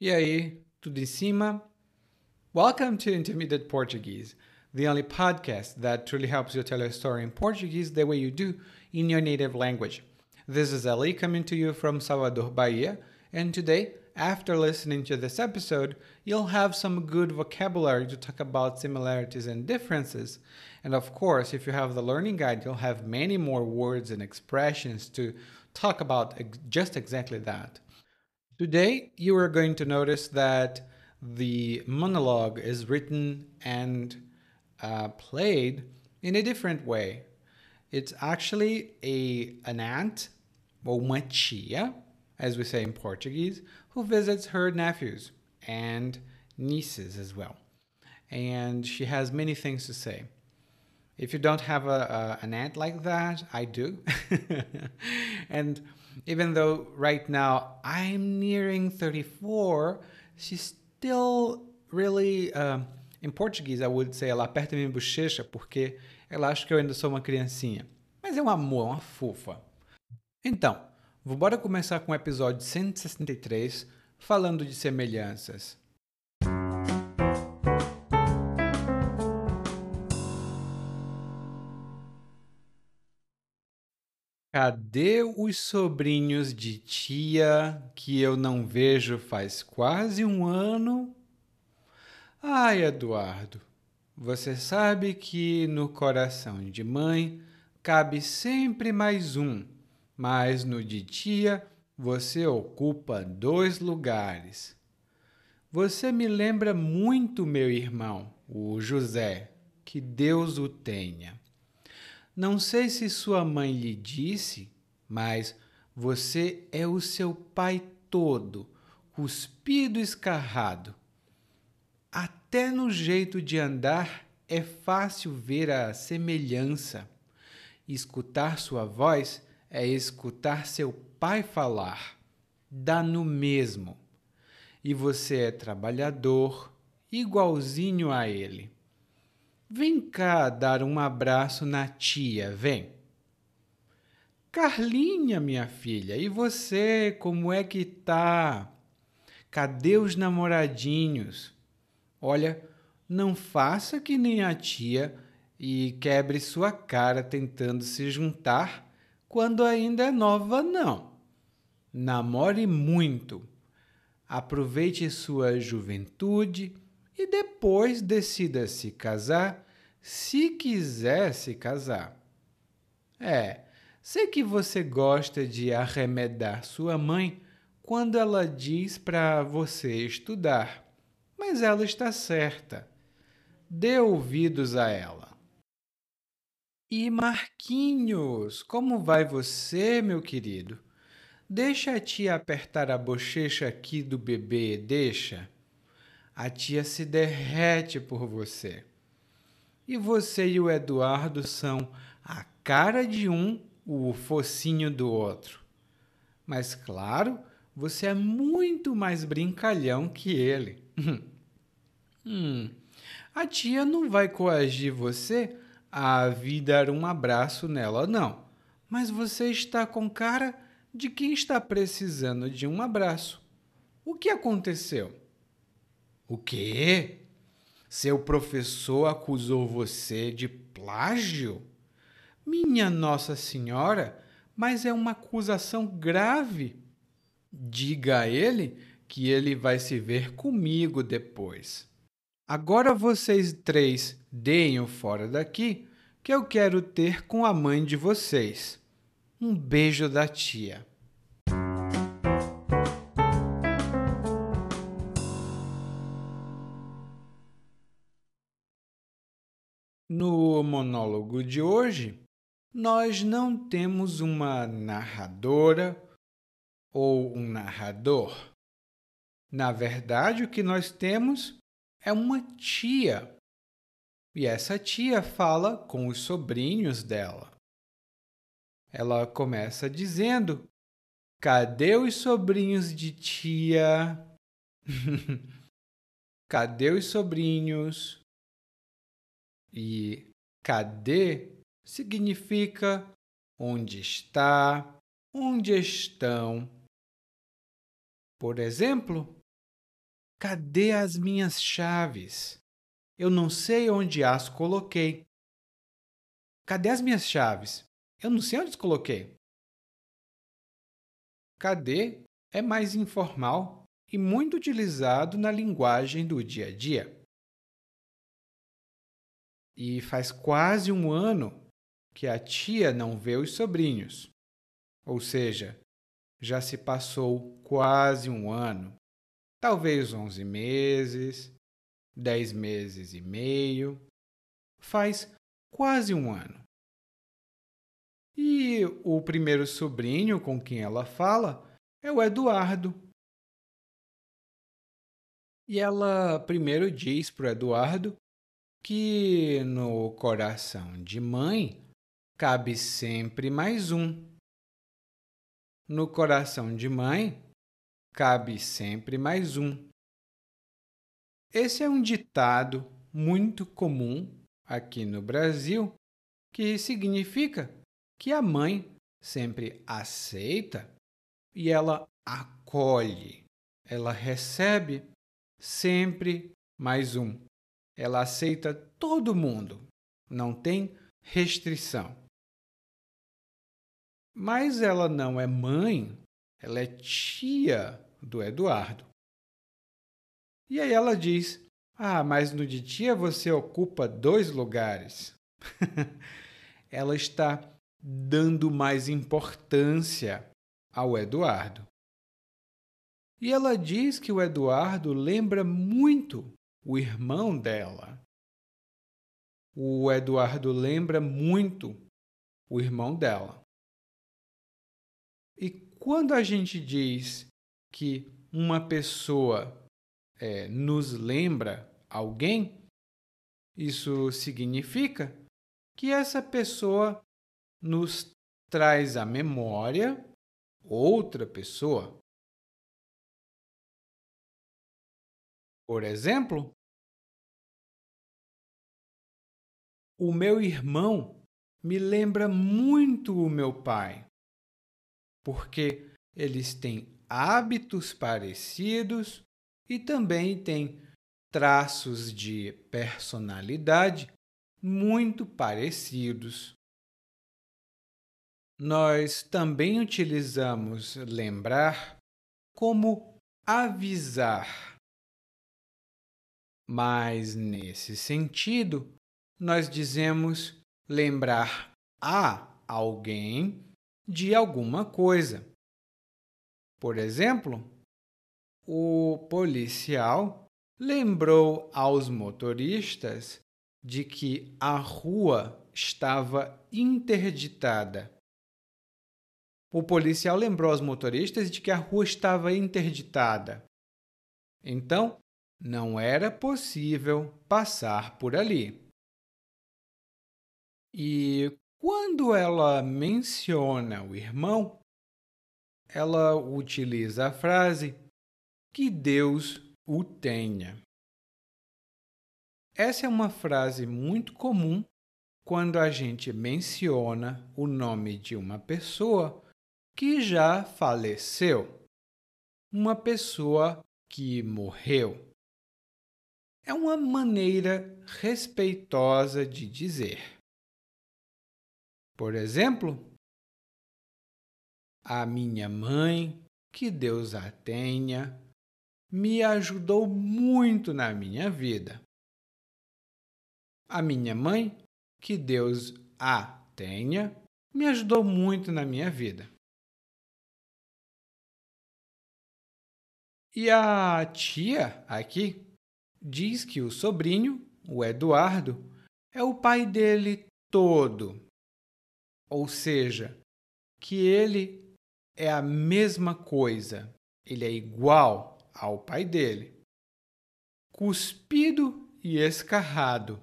E aí, tudo em cima? Welcome to Intermediate Portuguese, the only podcast that truly helps you tell a story in Portuguese the way you do in your native language. This is Ali coming to you from Salvador, Bahia, and today, after listening to this episode, you'll have some good vocabulary to talk about similarities and differences. And of course, if you have the learning guide, you'll have many more words and expressions to talk about just exactly that. Today, you are going to notice that the monologue is written and uh, played in a different way. It's actually a an aunt, or uma tia, as we say in Portuguese, who visits her nephews and nieces as well. And she has many things to say. If you don't have a, a an aunt like that, I do. and even though right now I'm nearing 34, she's still really, uh, in Portuguese, I would say, ela aperta minha bochecha porque ela acha que eu ainda sou uma criancinha. Mas é um amor, uma fofa. Então, bora começar com o episódio 163, falando de semelhanças. Cadê os sobrinhos de tia que eu não vejo faz quase um ano? Ai, Eduardo, você sabe que no coração de mãe cabe sempre mais um, mas no de tia você ocupa dois lugares. Você me lembra muito meu irmão, o José, que Deus o tenha. Não sei se sua mãe lhe disse, mas você é o seu pai todo, cuspido escarrado. Até no jeito de andar é fácil ver a semelhança. Escutar sua voz é escutar seu pai falar. Dá no mesmo. E você é trabalhador, igualzinho a ele. Vem cá dar um abraço na tia, vem. Carlinha, minha filha, e você, como é que tá? Cadê os namoradinhos? Olha, não faça que nem a tia e quebre sua cara tentando se juntar quando ainda é nova, não. Namore muito. Aproveite sua juventude e depois decida se casar se quiser se casar. É, sei que você gosta de arremedar sua mãe quando ela diz para você estudar, mas ela está certa. Dê ouvidos a ela. E Marquinhos, como vai você, meu querido? Deixa a tia apertar a bochecha aqui do bebê, deixa. A tia se derrete por você. E você e o Eduardo são a cara de um, o focinho do outro. Mas claro, você é muito mais brincalhão que ele. hum, a tia não vai coagir você a vir dar um abraço nela, não. Mas você está com cara de quem está precisando de um abraço. O que aconteceu? O quê? Seu professor acusou você de plágio? Minha Nossa Senhora, mas é uma acusação grave. Diga a ele que ele vai se ver comigo depois. Agora vocês três deem o fora daqui, que eu quero ter com a mãe de vocês. Um beijo da tia. No monólogo de hoje, nós não temos uma narradora ou um narrador. Na verdade, o que nós temos é uma tia. E essa tia fala com os sobrinhos dela. Ela começa dizendo: Cadê os sobrinhos de tia? Cadê os sobrinhos? E cadê significa onde está, onde estão. Por exemplo, Cadê as minhas chaves? Eu não sei onde as coloquei. Cadê as minhas chaves? Eu não sei onde as coloquei. Cadê é mais informal e muito utilizado na linguagem do dia a dia. E faz quase um ano que a tia não vê os sobrinhos. Ou seja, já se passou quase um ano, talvez 11 meses, 10 meses e meio. Faz quase um ano. E o primeiro sobrinho com quem ela fala é o Eduardo. E ela primeiro diz para o Eduardo que no coração de mãe cabe sempre mais um. No coração de mãe cabe sempre mais um. Esse é um ditado muito comum aqui no Brasil que significa que a mãe sempre aceita e ela acolhe, ela recebe sempre mais um. Ela aceita todo mundo, não tem restrição. Mas ela não é mãe, ela é tia do Eduardo. E aí ela diz: Ah, mas no de tia você ocupa dois lugares. ela está dando mais importância ao Eduardo. E ela diz que o Eduardo lembra muito o irmão dela. O Eduardo lembra muito o irmão dela. E quando a gente diz que uma pessoa é, nos lembra alguém, isso significa que essa pessoa nos traz à memória outra pessoa. Por exemplo, o meu irmão me lembra muito o meu pai, porque eles têm hábitos parecidos e também têm traços de personalidade muito parecidos. Nós também utilizamos lembrar como avisar mas, nesse sentido, nós dizemos lembrar a alguém de alguma coisa. Por exemplo, o policial lembrou aos motoristas de que a rua estava interditada. O policial lembrou aos motoristas de que a rua estava interditada. Então, não era possível passar por ali. E quando ela menciona o irmão, ela utiliza a frase que Deus o tenha. Essa é uma frase muito comum quando a gente menciona o nome de uma pessoa que já faleceu, uma pessoa que morreu é uma maneira respeitosa de dizer. Por exemplo, a minha mãe, que Deus a tenha, me ajudou muito na minha vida. A minha mãe, que Deus a tenha, me ajudou muito na minha vida. E a tia aqui diz que o sobrinho, o Eduardo, é o pai dele todo. Ou seja, que ele é a mesma coisa, ele é igual ao pai dele. Cuspido e escarrado.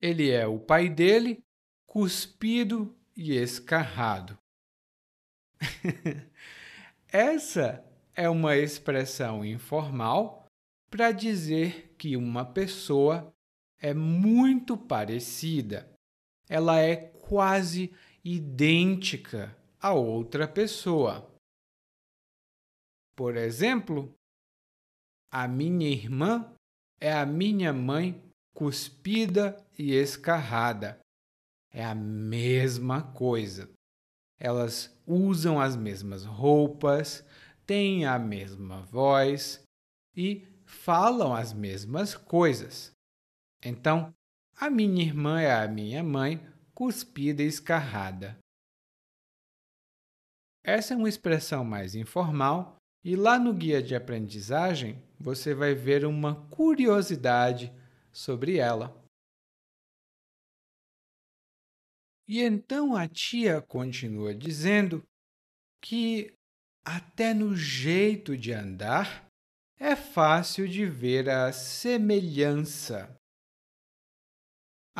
Ele é o pai dele, cuspido e escarrado. Essa é uma expressão informal para dizer que uma pessoa é muito parecida. Ela é quase idêntica a outra pessoa. Por exemplo, a minha irmã é a minha mãe cuspida e escarrada. É a mesma coisa. Elas usam as mesmas roupas, têm a mesma voz e falam as mesmas coisas. Então, a minha irmã é a minha mãe cuspida e escarrada. Essa é uma expressão mais informal e lá no guia de aprendizagem você vai ver uma curiosidade sobre ela. E então a tia continua dizendo que até no jeito de andar é fácil de ver a semelhança.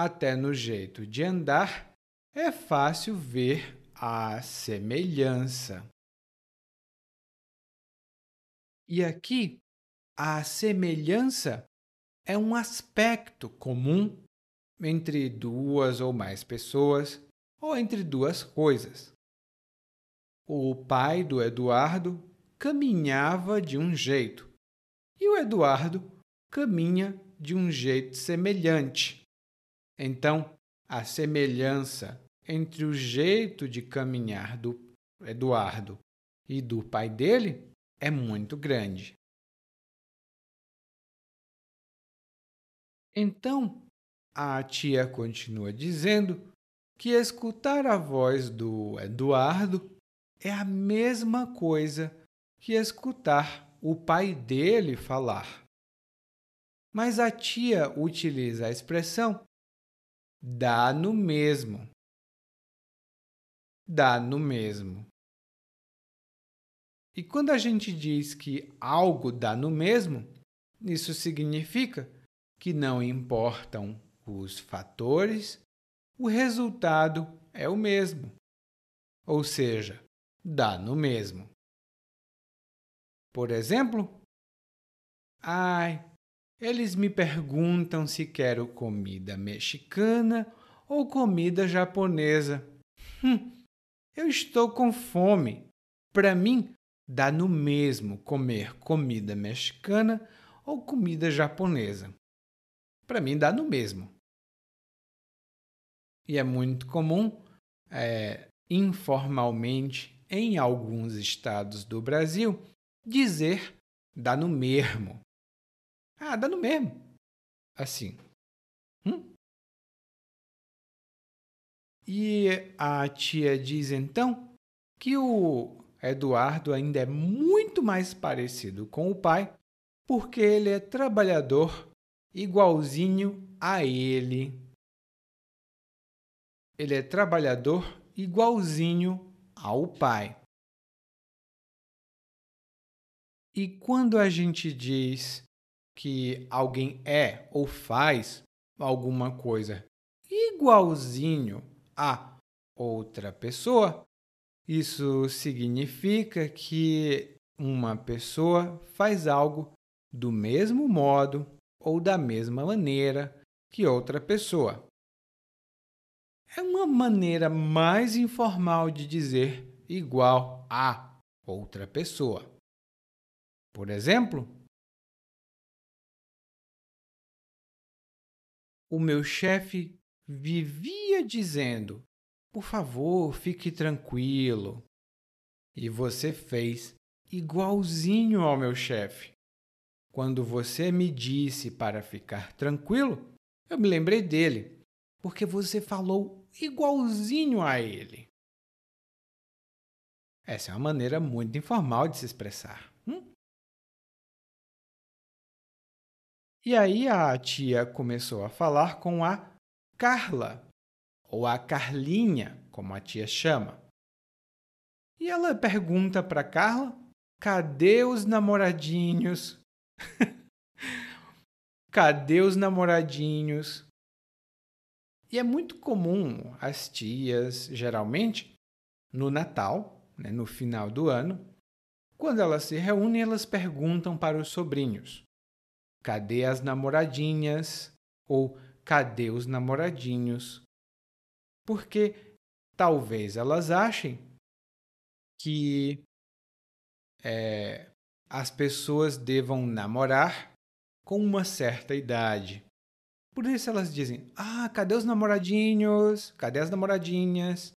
Até no jeito de andar é fácil ver a semelhança. E aqui, a semelhança é um aspecto comum entre duas ou mais pessoas ou entre duas coisas. O pai do Eduardo caminhava de um jeito e o Eduardo caminha de um jeito semelhante. Então, a semelhança entre o jeito de caminhar do Eduardo e do pai dele é muito grande. Então, a tia continua dizendo que escutar a voz do Eduardo é a mesma coisa que escutar o pai dele falar. Mas a tia utiliza a expressão dá no mesmo. Dá no mesmo. E quando a gente diz que algo dá no mesmo, isso significa que não importam os fatores, o resultado é o mesmo. Ou seja, dá no mesmo. Por exemplo, ai, eles me perguntam se quero comida mexicana ou comida japonesa. Hum, eu estou com fome. Para mim, dá no mesmo comer comida mexicana ou comida japonesa. Para mim, dá no mesmo. E é muito comum, é, informalmente, em alguns estados do Brasil, dizer dá no mesmo. Ah, dá no mesmo. Assim. Hum? E a tia diz então que o Eduardo ainda é muito mais parecido com o pai porque ele é trabalhador igualzinho a ele. Ele é trabalhador igualzinho ao pai. E quando a gente diz que alguém é ou faz alguma coisa igualzinho a outra pessoa, isso significa que uma pessoa faz algo do mesmo modo ou da mesma maneira que outra pessoa. É uma maneira mais informal de dizer igual a outra pessoa. Por exemplo, o meu chefe vivia dizendo: Por favor, fique tranquilo. E você fez igualzinho ao meu chefe. Quando você me disse para ficar tranquilo, eu me lembrei dele, porque você falou igualzinho a ele. Essa é uma maneira muito informal de se expressar. E aí a tia começou a falar com a Carla, ou a Carlinha, como a tia chama. E ela pergunta para Carla: cadê os namoradinhos? Cadê os namoradinhos? E é muito comum as tias, geralmente, no Natal, né, no final do ano, quando elas se reúnem, elas perguntam para os sobrinhos: cadê as namoradinhas? Ou cadê os namoradinhos? Porque talvez elas achem que é, as pessoas devam namorar com uma certa idade. Por isso elas dizem: Ah, cadê os namoradinhos? Cadê as namoradinhas?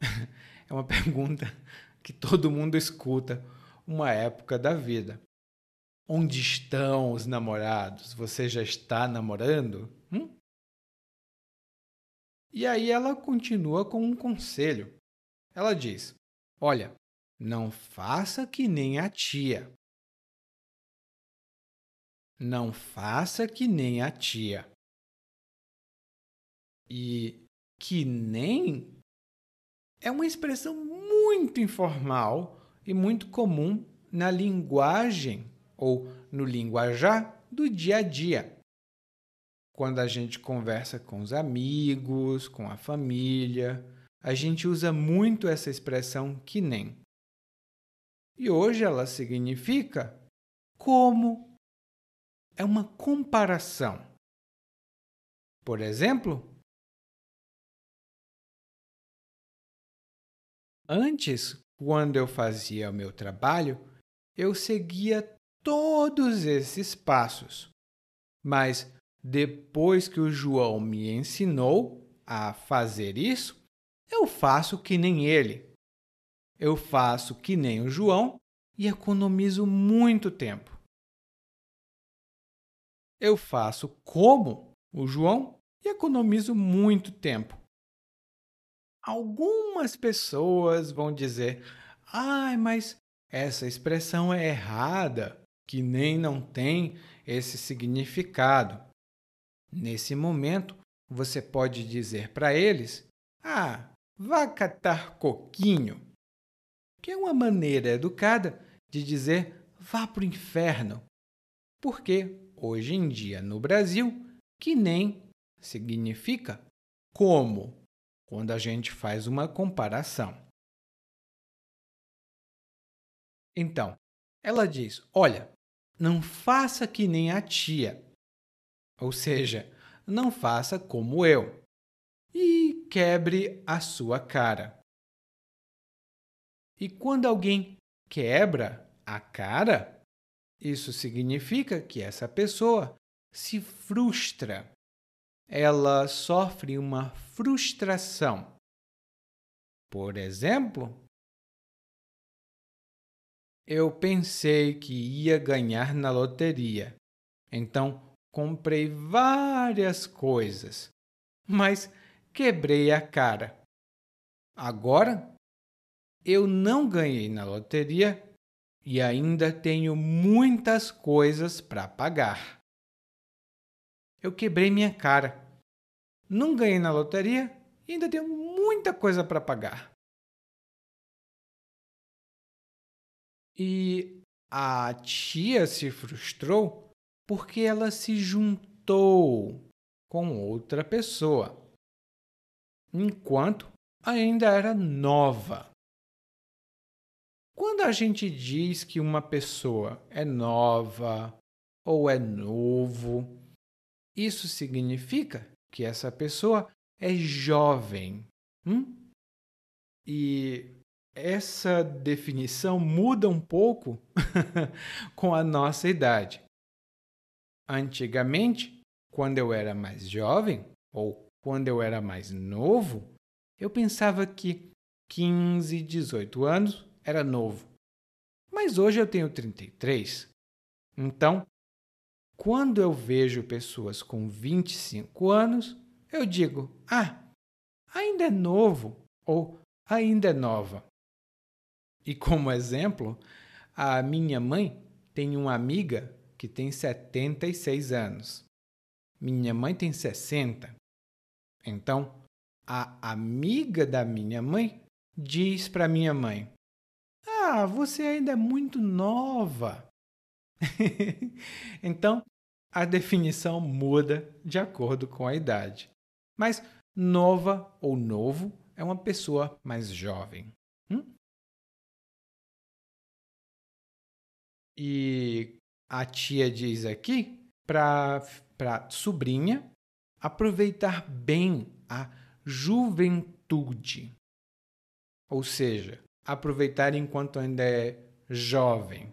é uma pergunta que todo mundo escuta uma época da vida. Onde estão os namorados? Você já está namorando? Hum? E aí ela continua com um conselho. Ela diz: Olha, não faça que nem a tia. Não faça que nem a tia. E que nem é uma expressão muito informal e muito comum na linguagem ou no linguajar do dia a dia. Quando a gente conversa com os amigos, com a família, a gente usa muito essa expressão que nem. E hoje ela significa como é uma comparação. Por exemplo, antes, quando eu fazia o meu trabalho, eu seguia todos esses passos. Mas depois que o João me ensinou a fazer isso, eu faço que nem ele. Eu faço que nem o João e economizo muito tempo eu faço como o João e economizo muito tempo. Algumas pessoas vão dizer: ai, mas essa expressão é errada, que nem não tem esse significado. Nesse momento, você pode dizer para eles: ah, vá catar coquinho, que é uma maneira educada de dizer vá para o inferno, porque hoje em dia no Brasil, que nem significa como, quando a gente faz uma comparação. Então, ela diz: Olha, não faça que nem a tia, ou seja, não faça como eu, e quebre a sua cara. E quando alguém quebra a cara, isso significa que essa pessoa se frustra. Ela sofre uma frustração. Por exemplo, eu pensei que ia ganhar na loteria, então comprei várias coisas, mas quebrei a cara. Agora, eu não ganhei na loteria e ainda tenho muitas coisas para pagar. Eu quebrei minha cara. Não ganhei na loteria e ainda tenho muita coisa para pagar. E a tia se frustrou porque ela se juntou com outra pessoa, enquanto ainda era nova. Quando a gente diz que uma pessoa é nova ou é novo, isso significa que essa pessoa é jovem. Hum? E essa definição muda um pouco com a nossa idade. Antigamente, quando eu era mais jovem, ou quando eu era mais novo, eu pensava que 15, 18 anos era novo. Mas hoje eu tenho 33. Então, quando eu vejo pessoas com 25 anos, eu digo: ah, ainda é novo ou ainda é nova. E como exemplo, a minha mãe tem uma amiga que tem 76 anos. Minha mãe tem 60. Então, a amiga da minha mãe diz para minha mãe: ah, você ainda é muito nova. então, a definição muda de acordo com a idade. Mas nova ou novo é uma pessoa mais jovem. E a tia diz aqui para a sobrinha aproveitar bem a juventude. Ou seja, aproveitar enquanto ainda é jovem.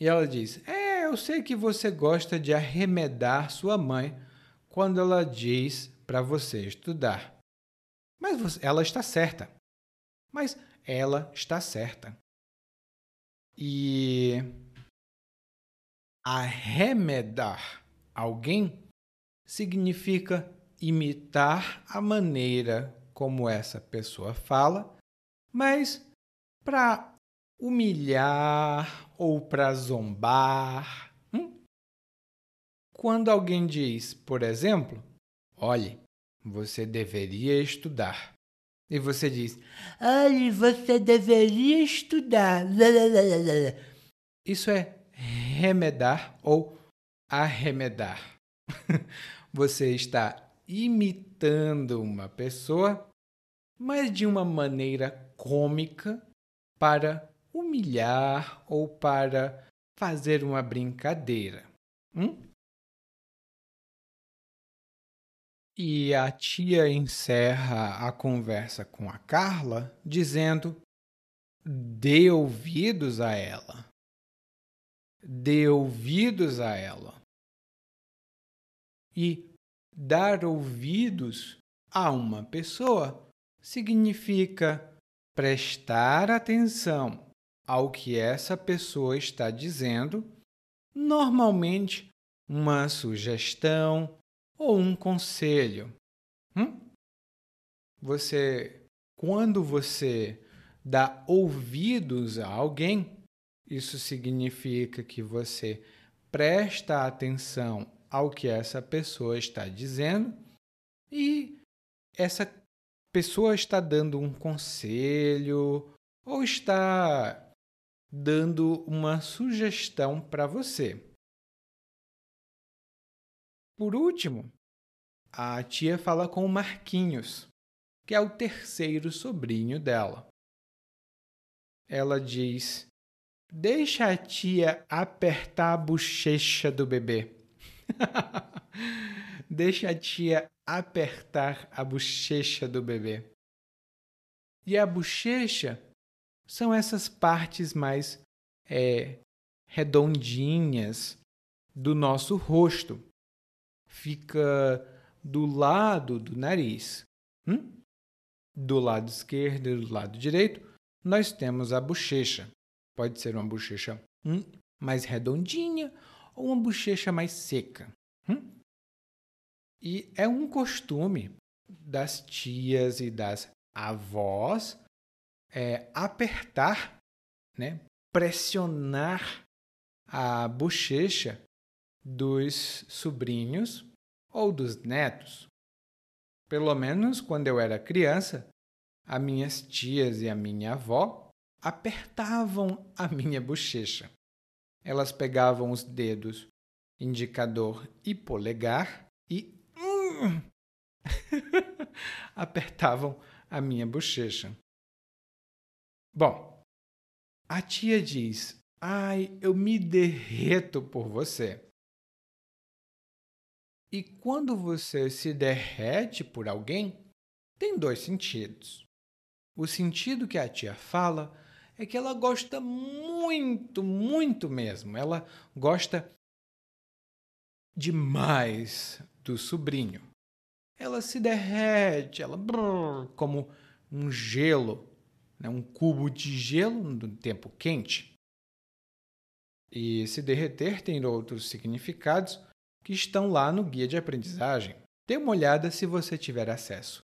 E ela diz: É, eu sei que você gosta de arremedar sua mãe quando ela diz para você estudar. Mas você, ela está certa. Mas ela está certa. E arremedar alguém significa imitar a maneira como essa pessoa fala, mas para humilhar ou para zombar. Hum? Quando alguém diz, por exemplo, olhe, você deveria estudar. E você diz, olhe, você deveria estudar. Isso é remedar ou arremedar. você está imitando uma pessoa, mas de uma maneira cômica para humilhar ou para fazer uma brincadeira. Hum? E a tia encerra a conversa com a Carla dizendo: dê ouvidos a ela. Dê ouvidos a ela. E dar ouvidos a uma pessoa significa prestar atenção ao que essa pessoa está dizendo, normalmente uma sugestão ou um conselho. Hum? Você, quando você dá ouvidos a alguém, isso significa que você presta atenção ao que essa pessoa está dizendo e essa pessoa está dando um conselho ou está dando uma sugestão para você. Por último, a tia fala com o Marquinhos, que é o terceiro sobrinho dela. Ela diz: Deixa a tia apertar a bochecha do bebê. Deixa a tia apertar a bochecha do bebê. E a bochecha são essas partes mais é, redondinhas do nosso rosto. Fica do lado do nariz. Hum? Do lado esquerdo e do lado direito, nós temos a bochecha. Pode ser uma bochecha hum, mais redondinha ou uma bochecha mais seca. Hum? E é um costume das tias e das avós é, apertar, né, pressionar a bochecha dos sobrinhos ou dos netos. Pelo menos quando eu era criança, as minhas tias e a minha avó apertavam a minha bochecha elas pegavam os dedos indicador e polegar e hum, apertavam a minha bochecha. Bom, a tia diz: Ai, eu me derreto por você. E quando você se derrete por alguém, tem dois sentidos. O sentido que a tia fala é que ela gosta muito, muito mesmo. Ela gosta demais do sobrinho. Ela se derrete, ela brrr, como um gelo, né? um cubo de gelo no tempo quente. E se derreter tem outros significados que estão lá no guia de aprendizagem. Dê uma olhada se você tiver acesso.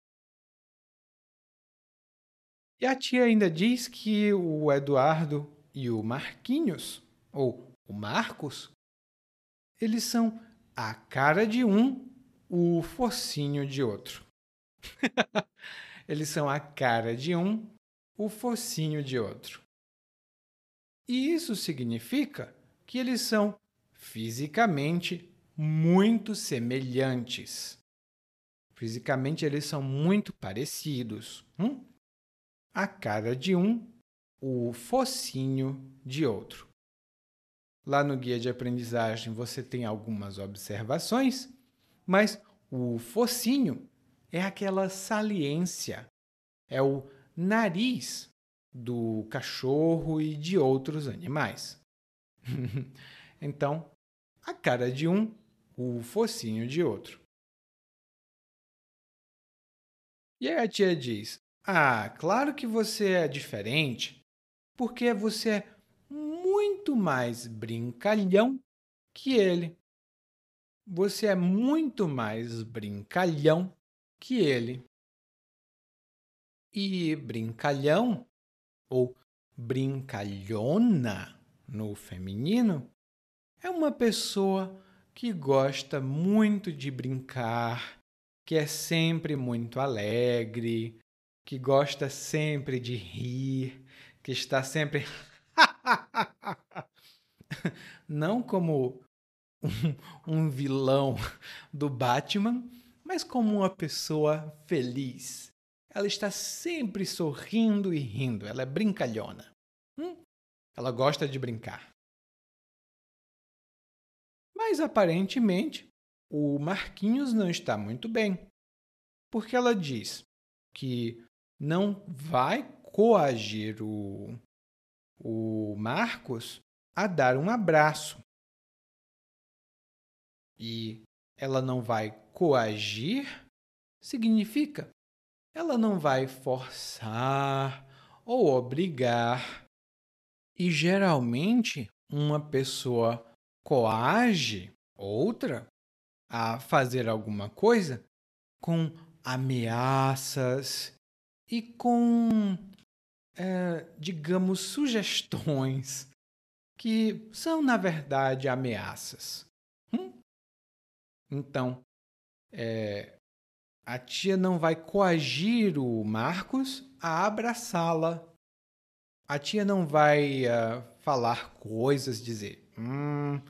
E a tia ainda diz que o Eduardo e o Marquinhos, ou o Marcos, eles são a cara de um, o focinho de outro. eles são a cara de um, o focinho de outro. E isso significa que eles são fisicamente muito semelhantes. Fisicamente, eles são muito parecidos. Hum? a cara de um, o focinho de outro. Lá no guia de aprendizagem você tem algumas observações, mas o focinho é aquela saliência, é o nariz do cachorro e de outros animais. então, a cara de um, o focinho de outro. E aí a tia diz: Ah, claro que você é diferente, porque você é muito mais brincalhão que ele. Você é muito mais brincalhão que ele. E brincalhão, ou brincalhona no feminino, é uma pessoa que gosta muito de brincar, que é sempre muito alegre, que gosta sempre de rir, que está sempre. Não como um, um vilão do Batman, mas como uma pessoa feliz. Ela está sempre sorrindo e rindo. Ela é brincalhona. Hum? Ela gosta de brincar. Mas aparentemente, o Marquinhos não está muito bem. Porque ela diz que não vai coagir o, o Marcos a dar um abraço. E ela não vai coagir significa ela não vai forçar ou obrigar. E geralmente uma pessoa coage outra a fazer alguma coisa com ameaças e com, é, digamos, sugestões que são, na verdade, ameaças. Hum? Então, é, a tia não vai coagir o Marcos a abraçá-la. A tia não vai uh, falar coisas, dizer: Hum,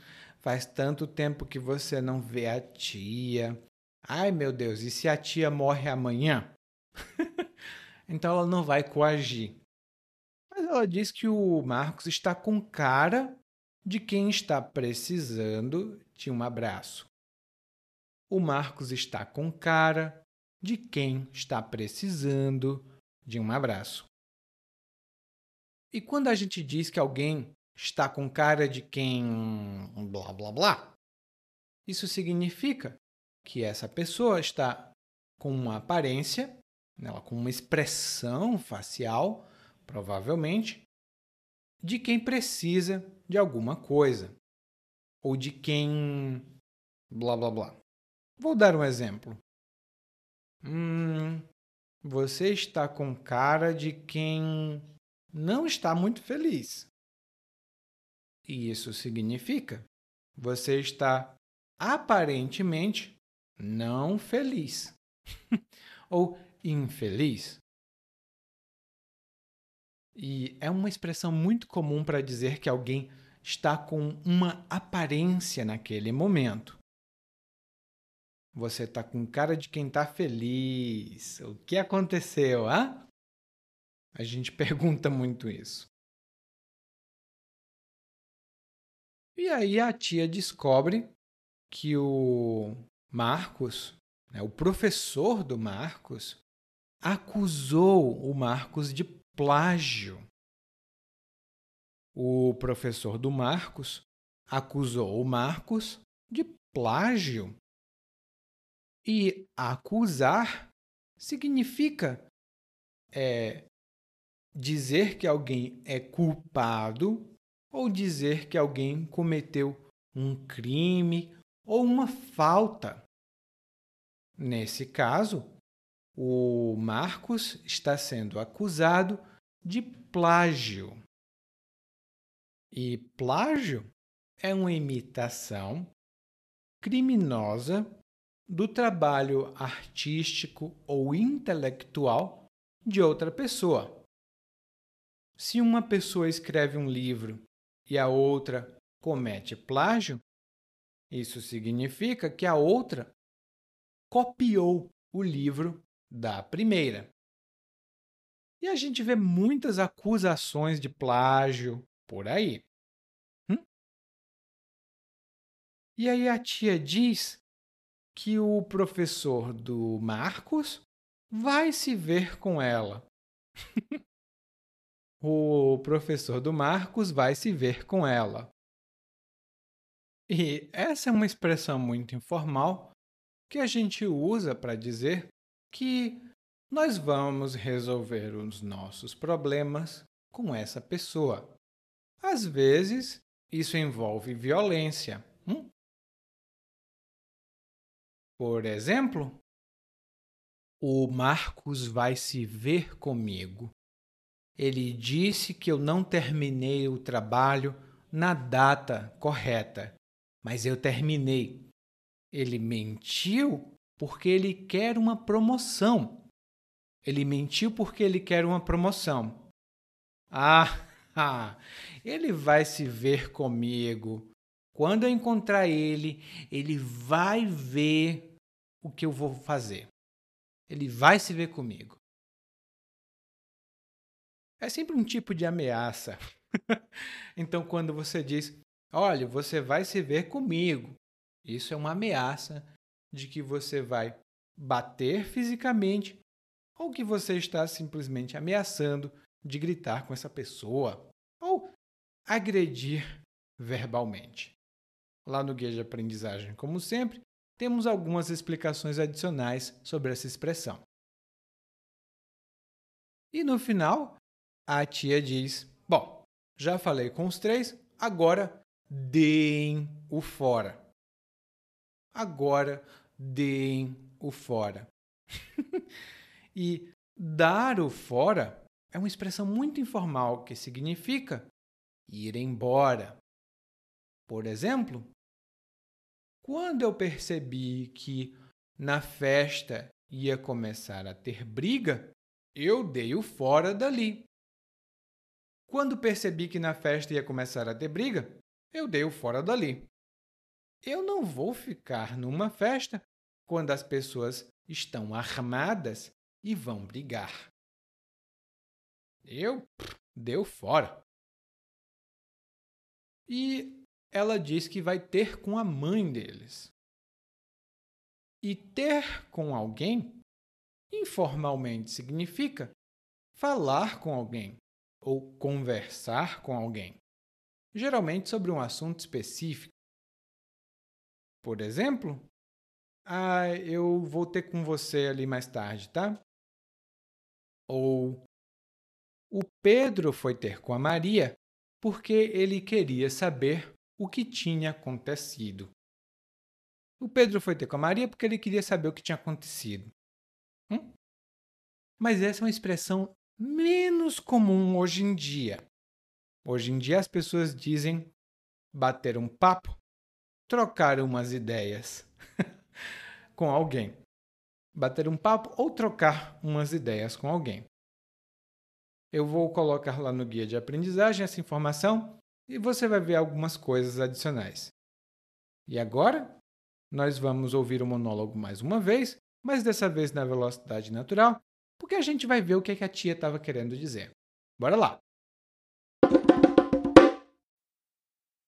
faz tanto tempo que você não vê a tia. Ai meu Deus, e se a tia morre amanhã? então ela não vai coagir. Mas ela diz que o Marcos está com cara de quem está precisando de um abraço. O Marcos está com cara de quem está precisando de um abraço. E quando a gente diz que alguém está com cara de quem blá blá blá, isso significa que essa pessoa está com uma aparência, ela com uma expressão facial provavelmente, de quem precisa de alguma coisa ou de quem blá blá blá. Vou dar um exemplo. Hum, você está com cara de quem não está muito feliz. E isso significa você está aparentemente não feliz ou infeliz. E é uma expressão muito comum para dizer que alguém está com uma aparência naquele momento. Você está com cara de quem está feliz. O que aconteceu, ah? A gente pergunta muito isso. E aí a tia descobre que o Marcos, né, o professor do Marcos, acusou o Marcos de plágio. O professor do Marcos acusou o Marcos de plágio. E acusar significa é, dizer que alguém é culpado ou dizer que alguém cometeu um crime ou uma falta. Nesse caso, o Marcos está sendo acusado de plágio. E plágio é uma imitação criminosa do trabalho artístico ou intelectual de outra pessoa. Se uma pessoa escreve um livro e a outra comete plágio, isso significa que a outra copiou o livro da primeira. E a gente vê muitas acusações de plágio por aí. Hum? E aí a tia diz que o professor do Marcos vai se ver com ela. o professor do Marcos vai se ver com ela. E essa é uma expressão muito informal que a gente usa para dizer que nós vamos resolver os nossos problemas com essa pessoa. Às vezes, isso envolve violência. Hum? Por exemplo, o Marcos vai se ver comigo. Ele disse que eu não terminei o trabalho na data correta, mas eu terminei. Ele mentiu porque ele quer uma promoção. Ele mentiu porque ele quer uma promoção. Ah, ele vai se ver comigo. Quando eu encontrar ele, ele vai ver o que eu vou fazer. Ele vai se ver comigo. É sempre um tipo de ameaça. então, quando você diz, olha, você vai se ver comigo, isso é uma ameaça de que você vai bater fisicamente ou que você está simplesmente ameaçando de gritar com essa pessoa ou agredir verbalmente. Lá no guia de aprendizagem, como sempre, temos algumas explicações adicionais sobre essa expressão. E no final, a tia diz: Bom, já falei com os três, agora deem o fora. Agora deem o fora. e dar o fora é uma expressão muito informal que significa ir embora. Por exemplo, quando eu percebi que na festa ia começar a ter briga, eu dei o fora dali. Quando percebi que na festa ia começar a ter briga, eu dei o fora dali. Eu não vou ficar numa festa quando as pessoas estão armadas e vão brigar. Eu deu fora. E ela diz que vai ter com a mãe deles. E ter com alguém, informalmente, significa falar com alguém ou conversar com alguém, geralmente sobre um assunto específico. Por exemplo, ah, eu vou ter com você ali mais tarde, tá? Ou o Pedro foi ter com a Maria porque ele queria saber o que tinha acontecido. O Pedro foi ter com a Maria porque ele queria saber o que tinha acontecido. Hum? Mas essa é uma expressão menos comum hoje em dia. Hoje em dia as pessoas dizem bater um papo, trocar umas ideias com alguém. Bater um papo ou trocar umas ideias com alguém. Eu vou colocar lá no guia de aprendizagem essa informação e você vai ver algumas coisas adicionais. E agora, nós vamos ouvir o monólogo mais uma vez, mas dessa vez na velocidade natural, porque a gente vai ver o que, é que a tia estava querendo dizer. Bora lá!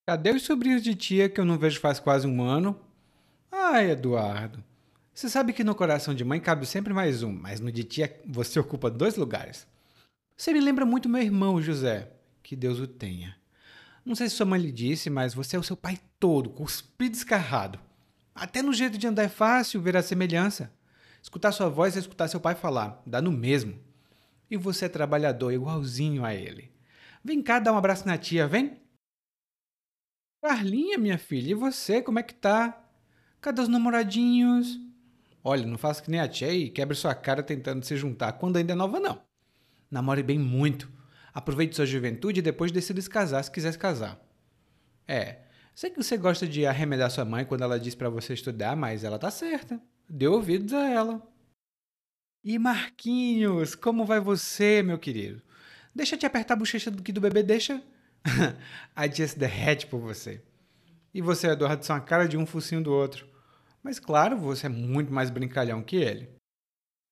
Cadê os sobrinhos de tia que eu não vejo faz quase um ano? Ai, Eduardo. Você sabe que no coração de mãe cabe sempre mais um, mas no de tia você ocupa dois lugares. Você me lembra muito meu irmão José. Que Deus o tenha. Não sei se sua mãe lhe disse, mas você é o seu pai todo, cuspido escarrado. Até no jeito de andar é fácil ver a semelhança. Escutar sua voz é escutar seu pai falar, dá no mesmo. E você é trabalhador igualzinho a ele. Vem cá dar um abraço na tia, vem? Carlinha, minha filha, e você, como é que tá? Cadê os namoradinhos? Olha, não faça que nem a tia e quebre sua cara tentando se juntar quando ainda é nova, não. Namore bem muito. Aproveite sua juventude e depois decida se casar se quiser se casar. É, sei que você gosta de arremedar sua mãe quando ela diz para você estudar, mas ela tá certa. Dê ouvidos a ela. E Marquinhos, como vai você, meu querido? Deixa eu te apertar a bochecha do que do bebê deixa. a tia se derrete por você. E você, Eduardo, são a cara de um focinho do outro. Mas claro, você é muito mais brincalhão que ele.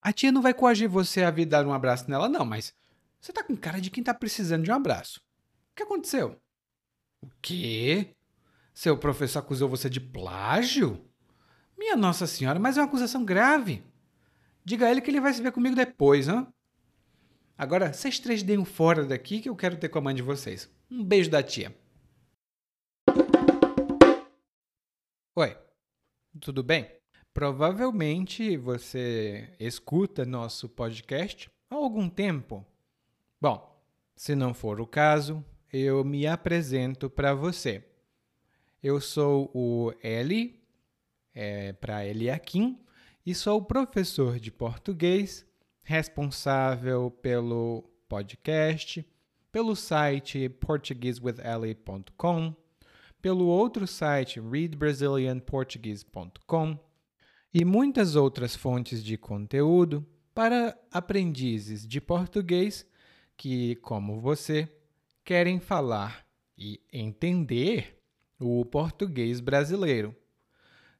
A tia não vai coagir você a vir dar um abraço nela, não, mas você tá com cara de quem tá precisando de um abraço. O que aconteceu? O quê? Seu professor acusou você de plágio? Minha Nossa Senhora, mas é uma acusação grave. Diga a ele que ele vai se ver comigo depois, hã? Agora, vocês três deem um fora daqui que eu quero ter com a mãe de vocês. Um beijo da tia. Oi, tudo bem? Provavelmente você escuta nosso podcast há algum tempo. Bom, se não for o caso, eu me apresento para você. Eu sou o Eli, é, para Eliakim, e sou professor de português, responsável pelo podcast, pelo site portuguesewitheli.com, pelo outro site readbrazilianportuguese.com e muitas outras fontes de conteúdo para aprendizes de português que, como você, querem falar e entender o português brasileiro.